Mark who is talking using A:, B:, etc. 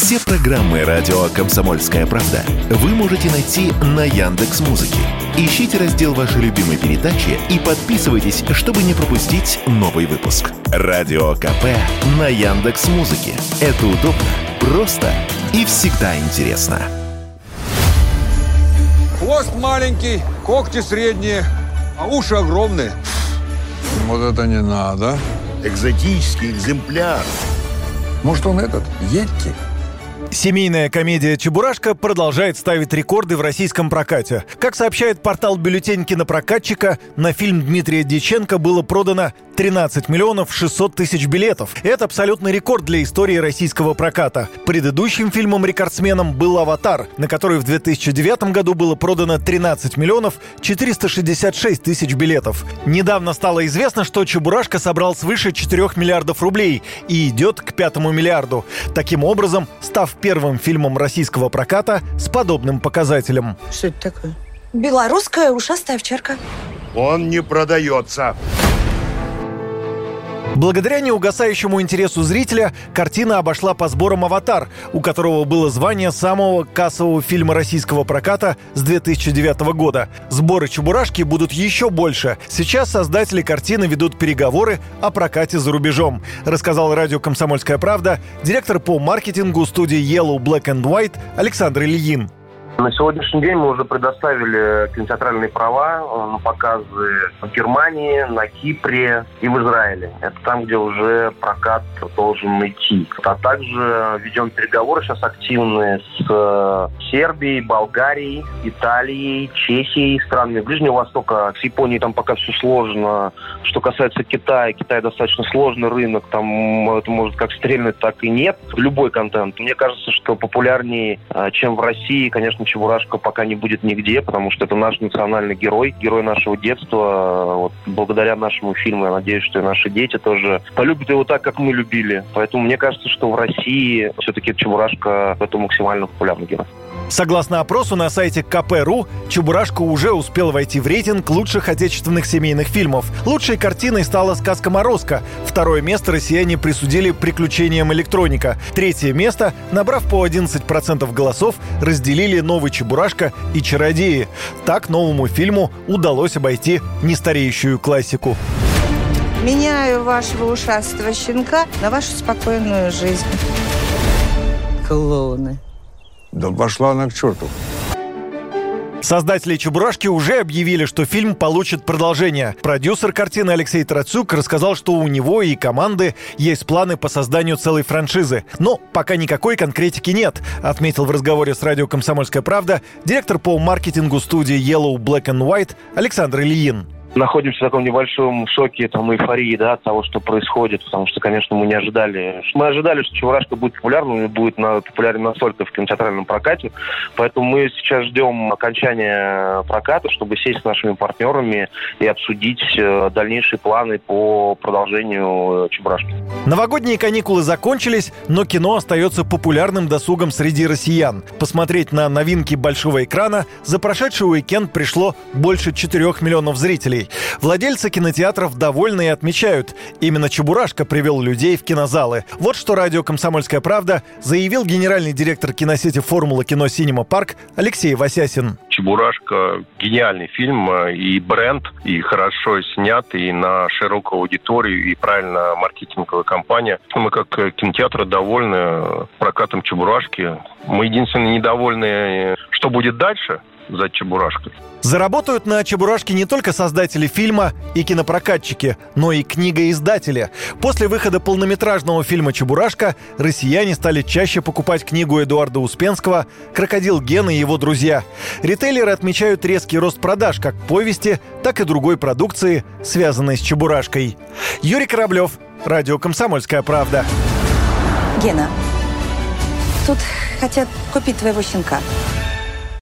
A: Все программы радио Комсомольская правда вы можете найти на Яндекс Музыке. Ищите раздел вашей любимой передачи и подписывайтесь, чтобы не пропустить новый выпуск. Радио КП на Яндекс Музыке. Это удобно, просто и всегда интересно.
B: Хвост маленький, когти средние, а уши огромные.
C: Вот это не надо.
D: Экзотический экземпляр.
C: Может, он этот, Йетти?
E: Семейная комедия «Чебурашка» продолжает ставить рекорды в российском прокате. Как сообщает портал «Бюллетень кинопрокатчика», на фильм Дмитрия Дьяченко было продано 13 миллионов 600 тысяч билетов. Это абсолютный рекорд для истории российского проката. Предыдущим фильмом-рекордсменом был «Аватар», на который в 2009 году было продано 13 миллионов 466 тысяч билетов. Недавно стало известно, что «Чебурашка» собрал свыше 4 миллиардов рублей и идет к пятому миллиарду. Таким образом, став первым фильмом российского проката с подобным показателем.
F: Что это такое? Белорусская ушастая овчарка.
D: Он не продается.
E: Благодаря неугасающему интересу зрителя картина обошла по сборам «Аватар», у которого было звание самого кассового фильма российского проката с 2009 года. Сборы «Чебурашки» будут еще больше. Сейчас создатели картины ведут переговоры о прокате за рубежом, рассказал радио «Комсомольская правда» директор по маркетингу студии Yellow Black and White Александр Ильин.
G: На сегодняшний день мы уже предоставили кинотеатральные права на показы в Германии, на Кипре и в Израиле. Это там, где уже прокат должен идти. А также ведем переговоры сейчас активные с э, Сербией, Болгарией, Италией, Чехией, странами Ближнего Востока. С Японией там пока все сложно. Что касается Китая, Китай достаточно сложный рынок. Там это может как стрельнуть, так и нет. Любой контент. Мне кажется, что популярнее, э, чем в России, конечно, Чебурашка пока не будет нигде, потому что это наш национальный герой, герой нашего детства. Вот, благодаря нашему фильму, я надеюсь, что и наши дети тоже полюбят его так, как мы любили. Поэтому мне кажется, что в России все-таки Чебурашка это максимально популярный герой.
E: Согласно опросу на сайте КП.ру, «Чебурашка» уже успел войти в рейтинг лучших отечественных семейных фильмов. Лучшей картиной стала «Сказка Морозко». Второе место россияне присудили «Приключениям электроника». Третье место, набрав по 11% голосов, разделили «Новый Чебурашка» и «Чародеи». Так новому фильму удалось обойти нестареющую классику.
F: Меняю вашего ушастого щенка на вашу спокойную жизнь. Клоуны.
C: Да пошла она к черту.
E: Создатели «Чебурашки» уже объявили, что фильм получит продолжение. Продюсер картины Алексей Тарацюк рассказал, что у него и команды есть планы по созданию целой франшизы. Но пока никакой конкретики нет, отметил в разговоре с радио «Комсомольская правда» директор по маркетингу студии Yellow Black and White Александр Ильин
G: находимся в таком небольшом шоке, там, эйфории, да, от того, что происходит, потому что, конечно, мы не ожидали. Мы ожидали, что Чебурашка будет популярным и будет на, популярен настолько в кинотеатральном прокате, поэтому мы сейчас ждем окончания проката, чтобы сесть с нашими партнерами и обсудить э, дальнейшие планы по продолжению э, Чебурашки.
E: Новогодние каникулы закончились, но кино остается популярным досугом среди россиян. Посмотреть на новинки большого экрана за прошедший уикенд пришло больше 4 миллионов зрителей. Владельцы кинотеатров довольны и отмечают, именно Чебурашка привел людей в кинозалы. Вот что радио «Комсомольская правда» заявил генеральный директор киносети «Формула кино Синема Парк» Алексей Васясин.
H: «Чебурашка» — гениальный фильм э, и бренд, и хорошо снят, и на широкую аудиторию, и правильно маркетинговая кампания. Мы как кинотеатры довольны прокатом «Чебурашки». Мы единственное недовольны, что будет дальше за «Чебурашкой».
E: Заработают на «Чебурашке» не только создатели фильма и кинопрокатчики, но и книгоиздатели. После выхода полнометражного фильма «Чебурашка» россияне стали чаще покупать книгу Эдуарда Успенского «Крокодил Ген и его друзья». Ритейлеры отмечают резкий рост продаж как повести, так и другой продукции, связанной с «Чебурашкой». Юрий Кораблев, Радио «Комсомольская правда».
F: Гена, тут хотят купить твоего щенка –